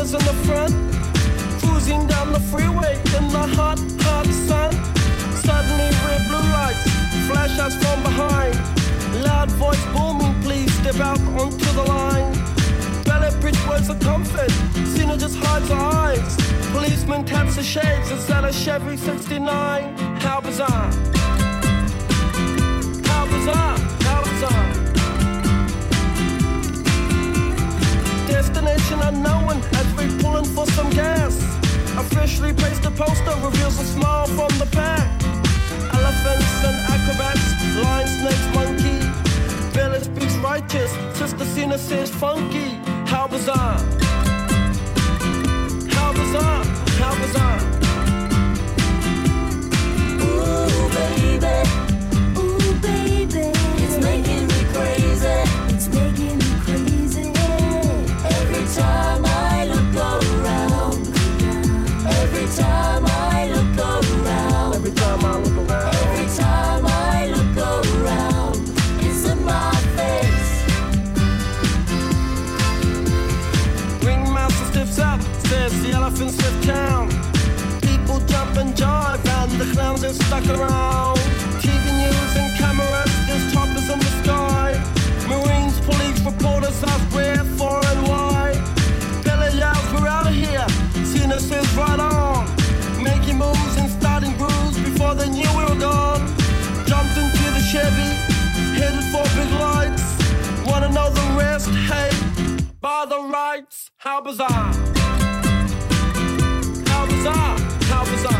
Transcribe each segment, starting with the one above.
partners and a friend. Cruising down the freeway in the hot, hot sun. Suddenly red blue lights flash us from behind. Loud voice booming, please step out onto the line. Ballet bridge words a comfort, Cena just hides her eyes. Policeman taps the shades, is that a Chevy 69? How bizarre. How bizarre, how bizarre. destination unknown as for some gas. Officially placed a poster reveals a smile from the pack. Elephants and acrobats, lion, snakes, monkey. Village speaks righteous, Sister Cena says funky. How bizarre! How bizarre! How bizarre! Ooh, baby. Stuck around. TV news and cameras, there's toppers in the sky. Marines, police, reporters ask where, for, and why. Billy yells, we're out of here. Cena says, right on. Making moves and starting grooves before they knew we were gone. Jumped into the Chevy, headed for big lights. Wanna know the rest? Hey, by the rights. How bizarre! How bizarre! How bizarre!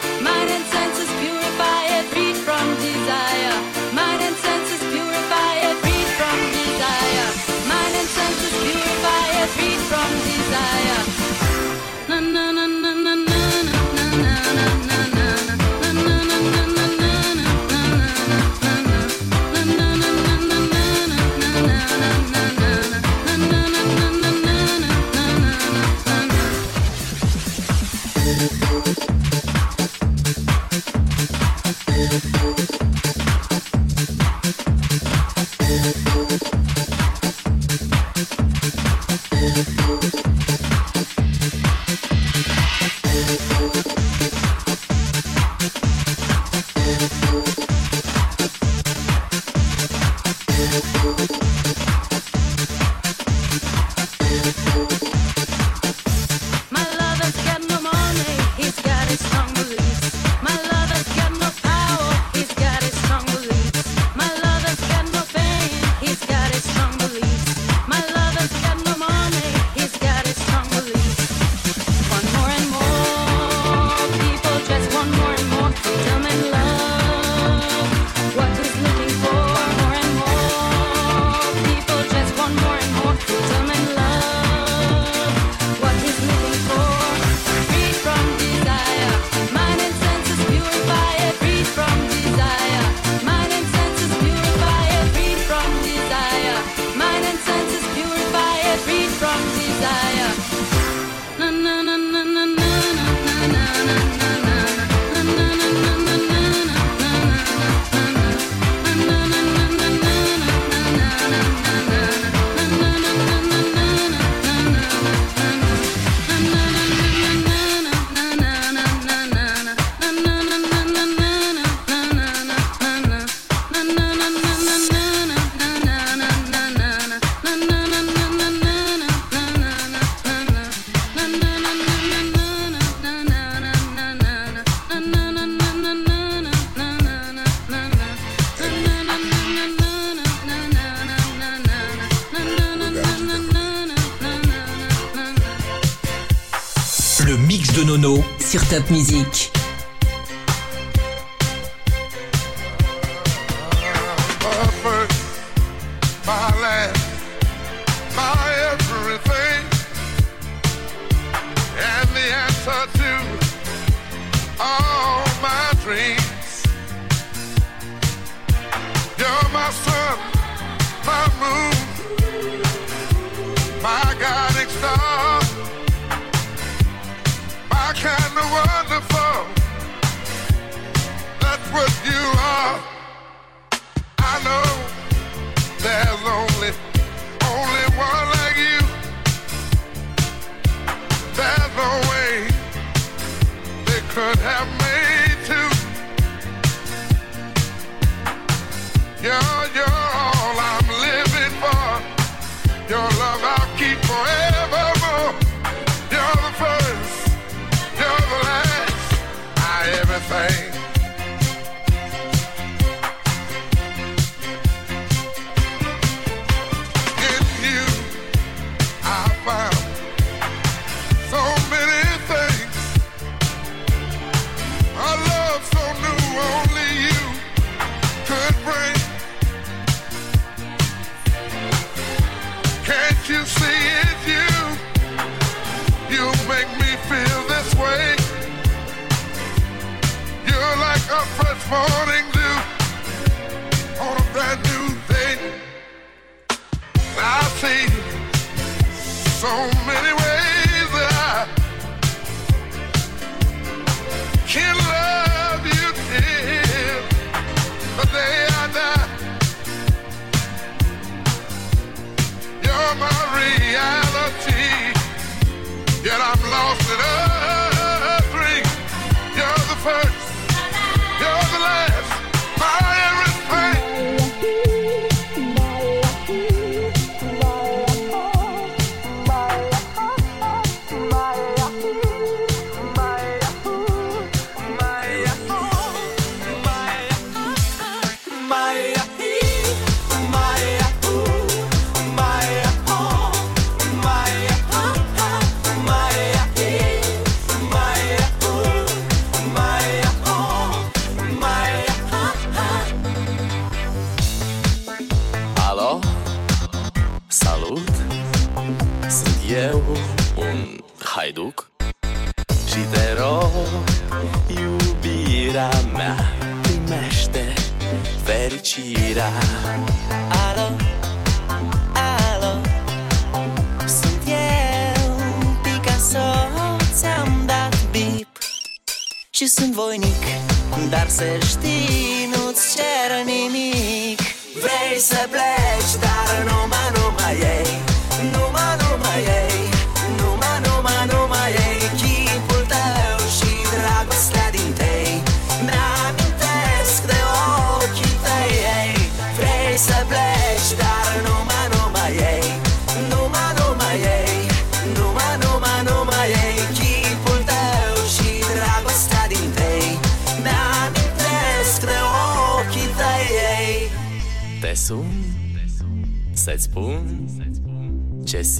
senses have morning dew on a brand new. I see so și sunt voinic Dar să știi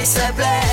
place to blame.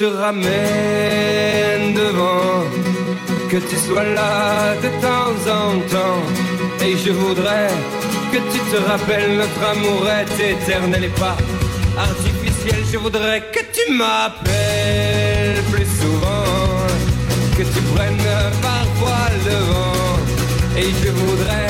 Te ramènes devant, que tu sois là de temps en temps. Et je voudrais que tu te rappelles notre amour est éternel et pas artificiel. Je voudrais que tu m'appelles plus souvent, que tu prennes parfois le vent. Et je voudrais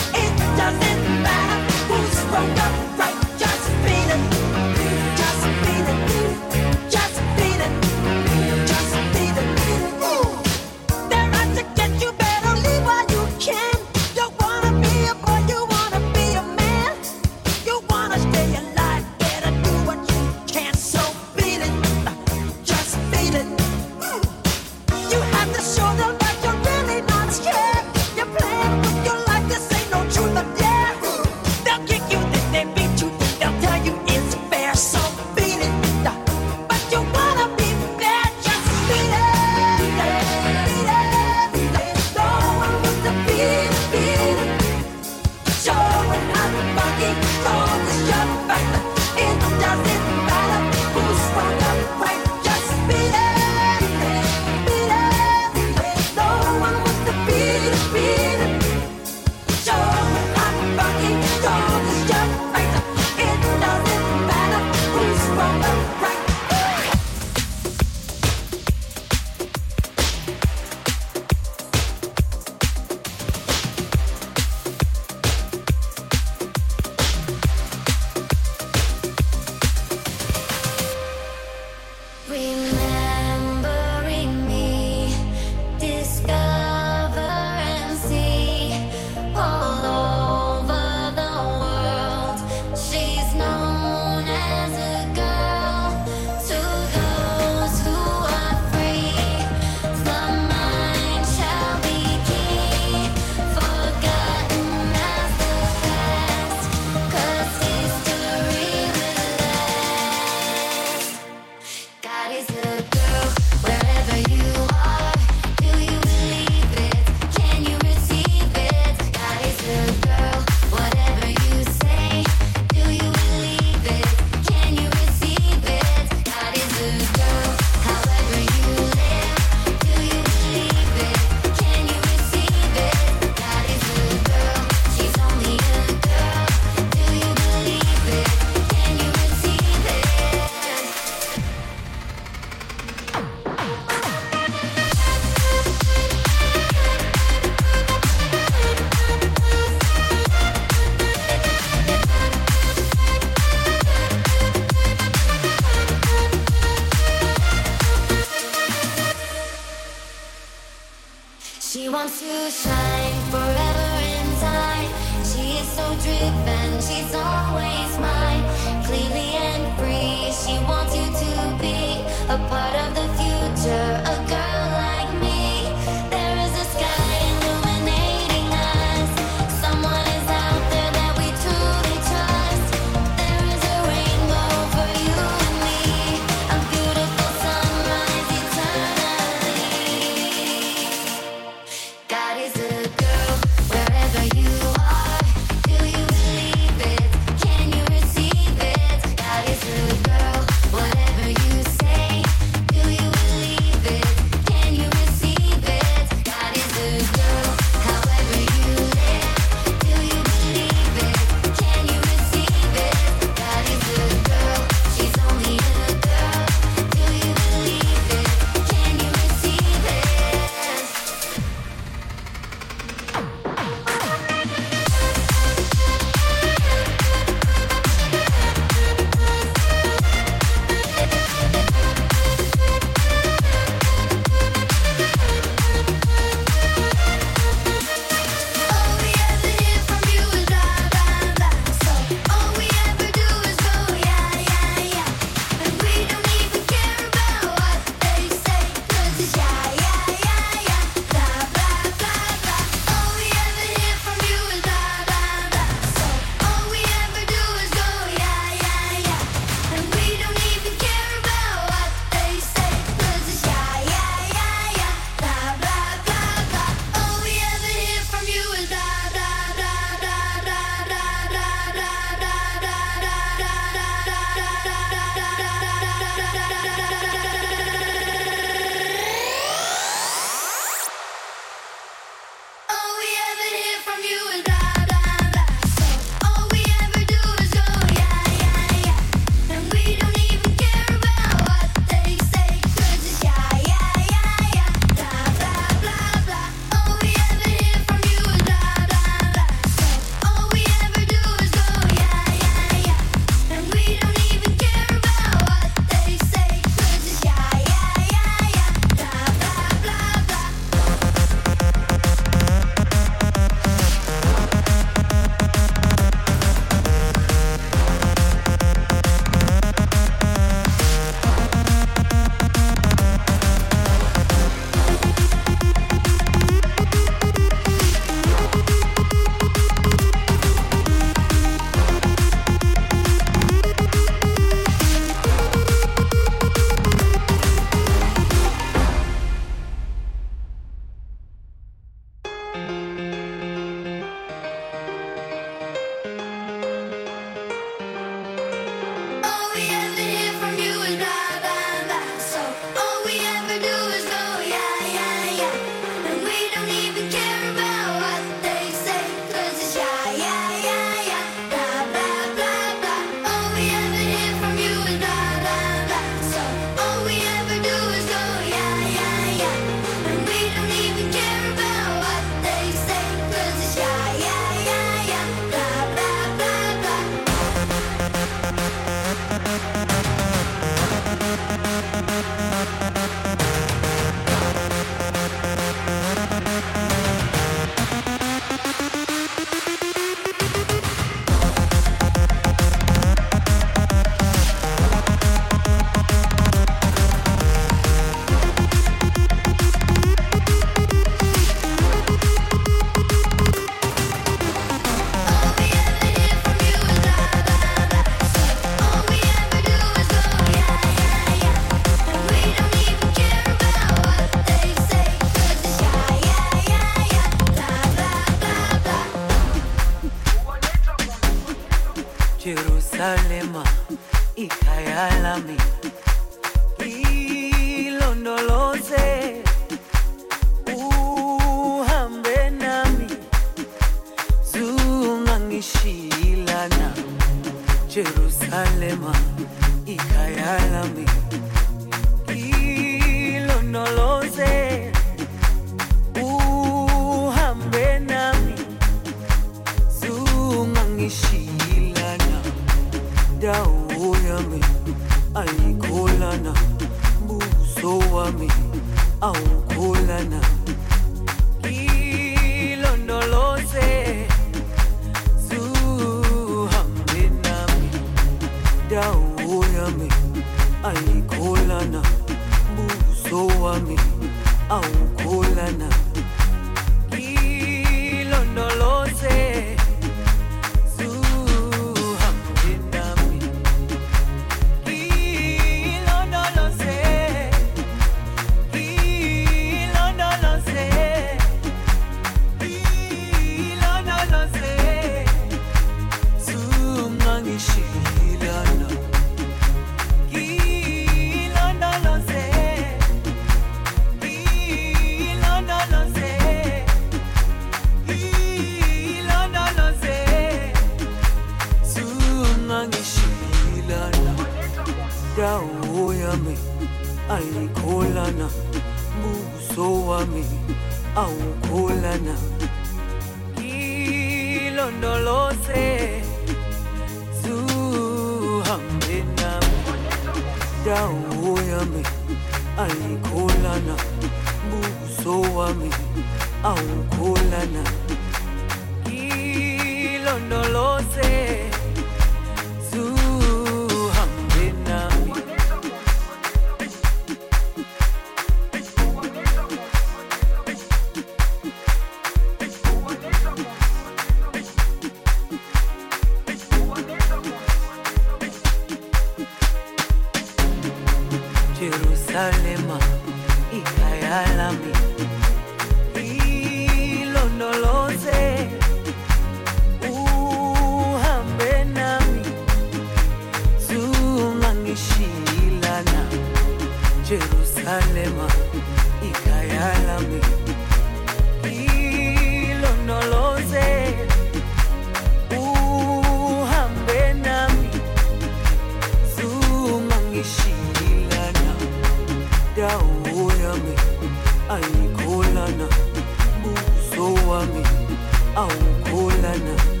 buso wami awukholana ilondoloze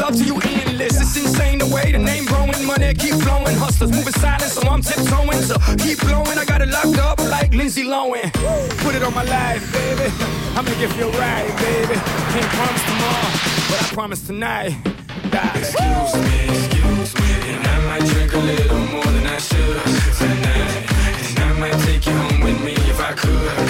Love to you endless. It's insane the way the name growing, money keep flowing. Hustlers moving silent, so I'm tiptoeing. So keep blowing, I got it locked up like Lindsay Lohan. Put it on my life, baby. Gonna give you a ride, baby. Can't promise tomorrow, but I promise tonight. Die. Excuse me, excuse me, and I might drink a little more than I should tonight. And I might take you home with me if I could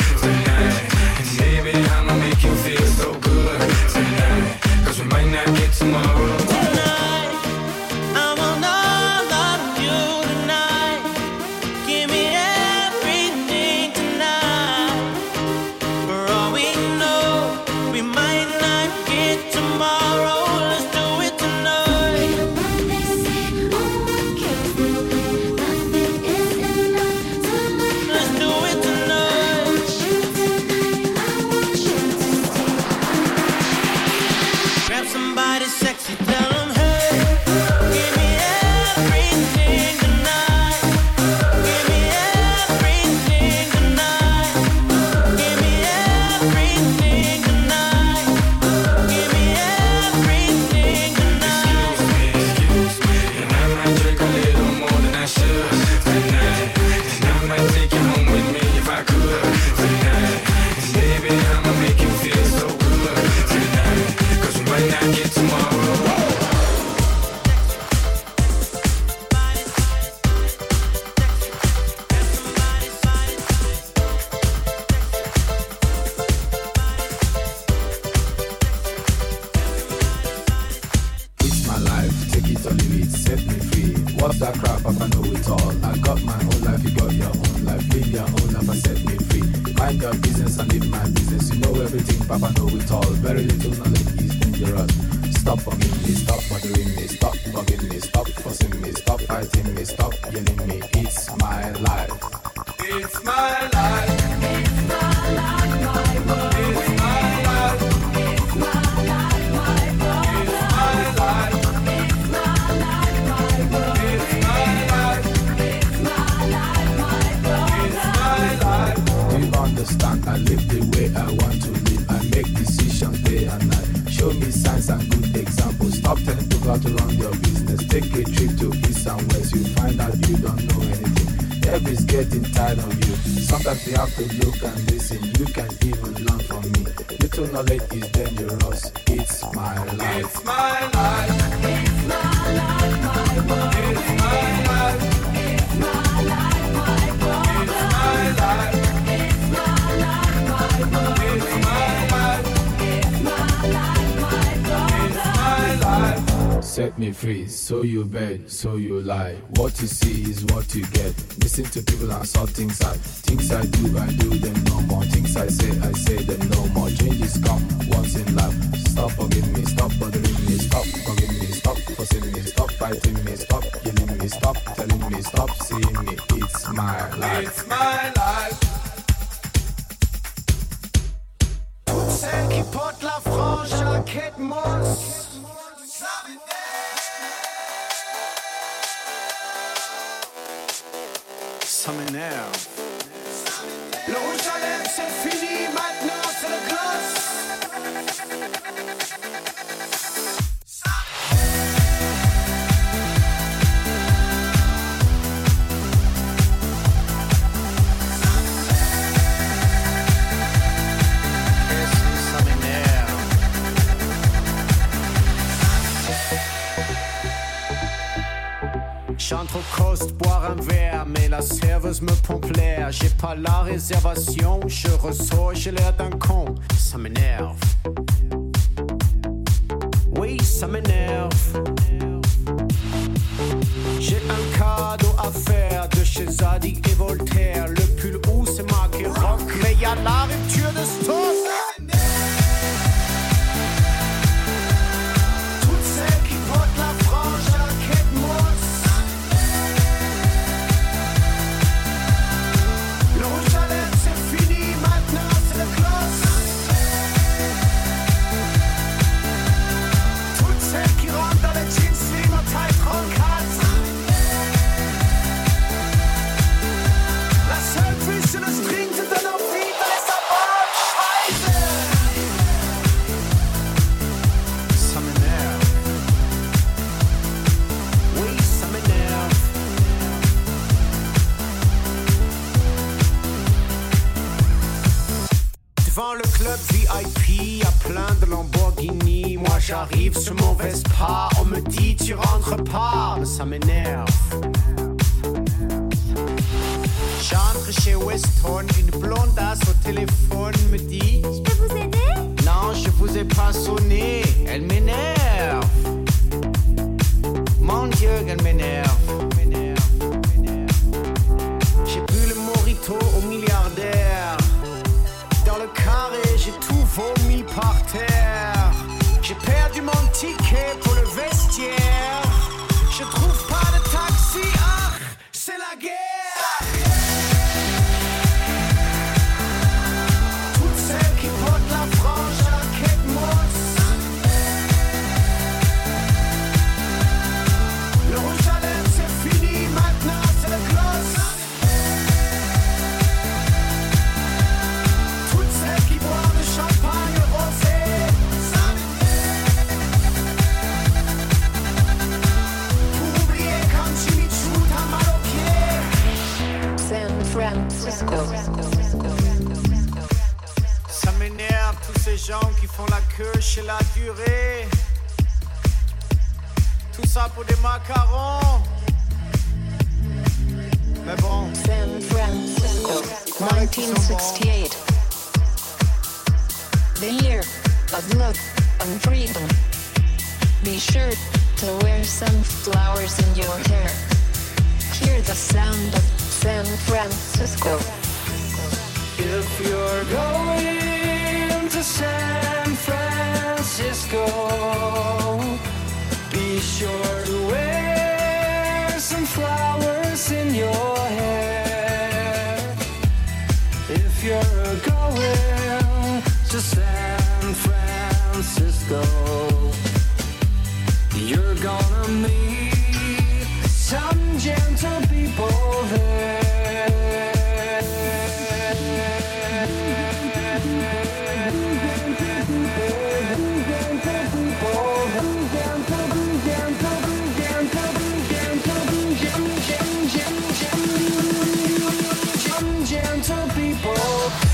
Sometimes you have to look and listen. You can even learn from me. Little knowledge is dangerous. It's my life. It's my life. It's my life, my world. It's my life. It's my life, my world. It's my life. It's my life, my world. It's my life. It's my life, my world. It's my life. Set me free, so you beg, so you lie. What you see is what you get. Listen to people and saw things I things I do, I do them no more. Things I say, I say them no more. Changes come once in life. Stop forgiving me, stop bothering me, stop forgiving me, stop forcing me, stop fighting me, stop yelling me, stop telling me, stop seeing me. It's my life. It's my life. Celles qui portent la frange la quête. Un verre, mais la serveuse me pompe l'air. J'ai pas la réservation, je ressors, j'ai l'air d'un con. Ça m'énerve. Oui, ça m'énerve. J'ai un cadeau à faire de chez Zadig et Voltaire. Le pull où c'est marqué rock, mais y a la on me dit tu rentres pas, mais ça m'énerve. J'entre chez Weston, une blondasse au téléphone me dit Je peux vous aider? Non, je vous ai pas sonné, elle m'énerve. Mon Dieu, qu'elle m'énerve. J'ai bu le morito au milliardaire. Dans le carré, j'ai tout vomi par terre. J'ai perdu mon ticket pour people.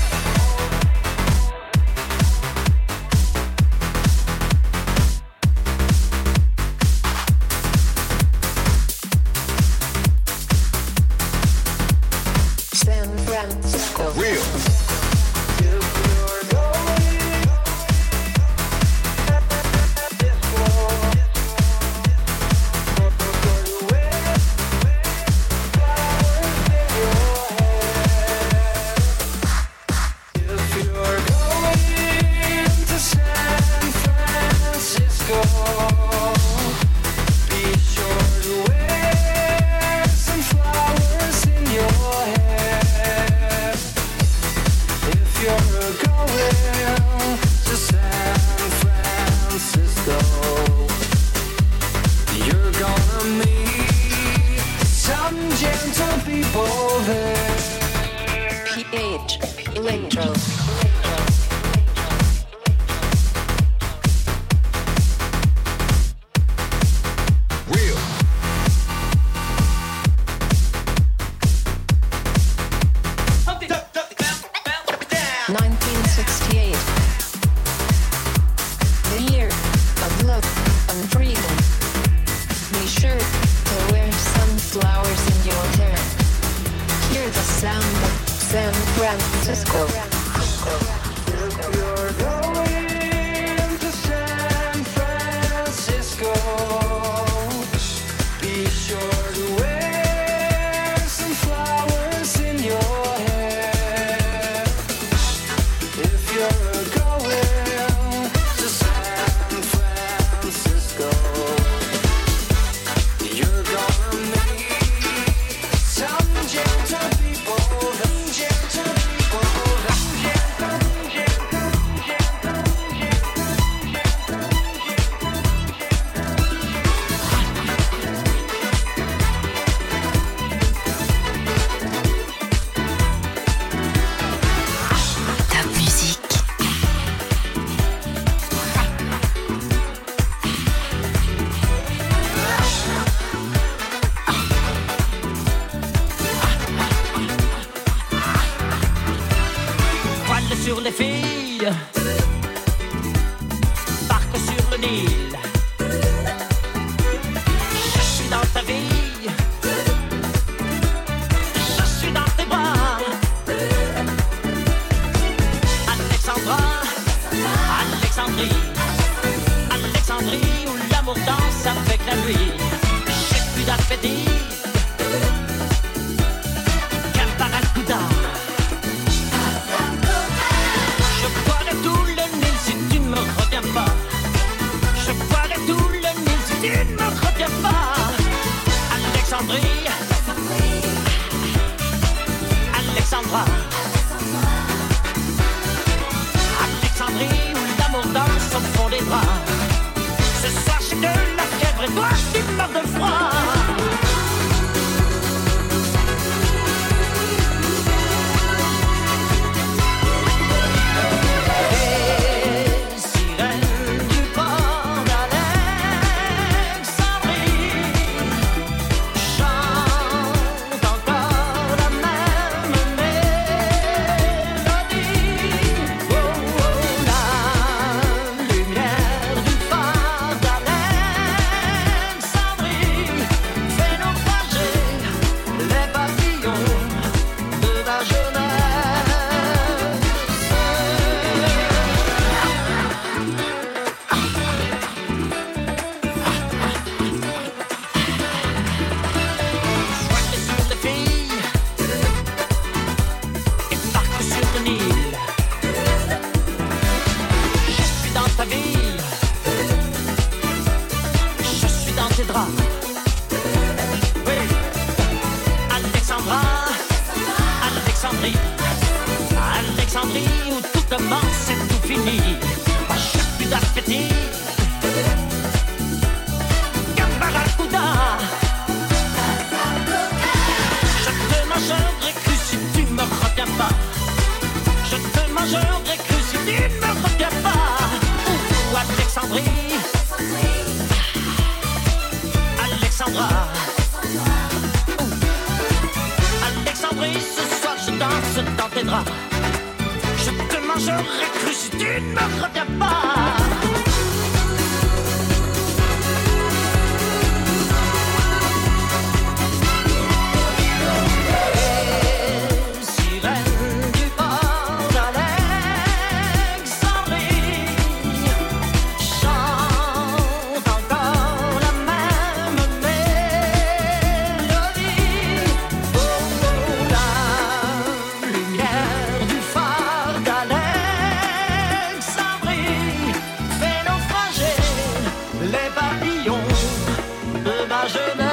Jeunesse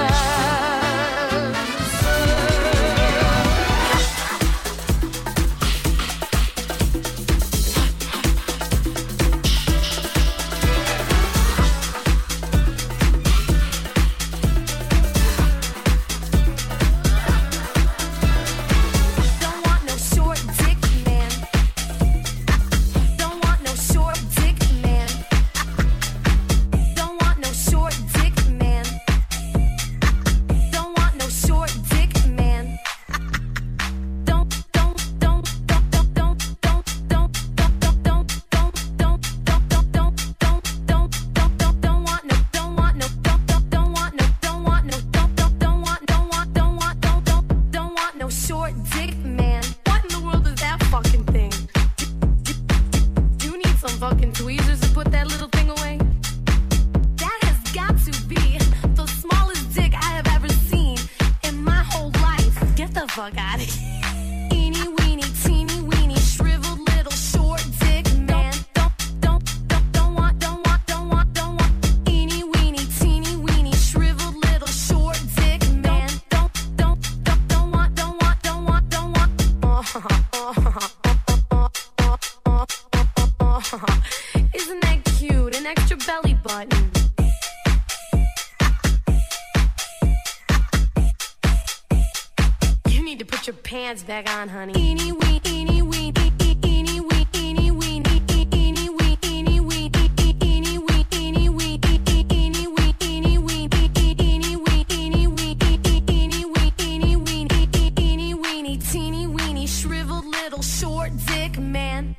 pants back on, honey.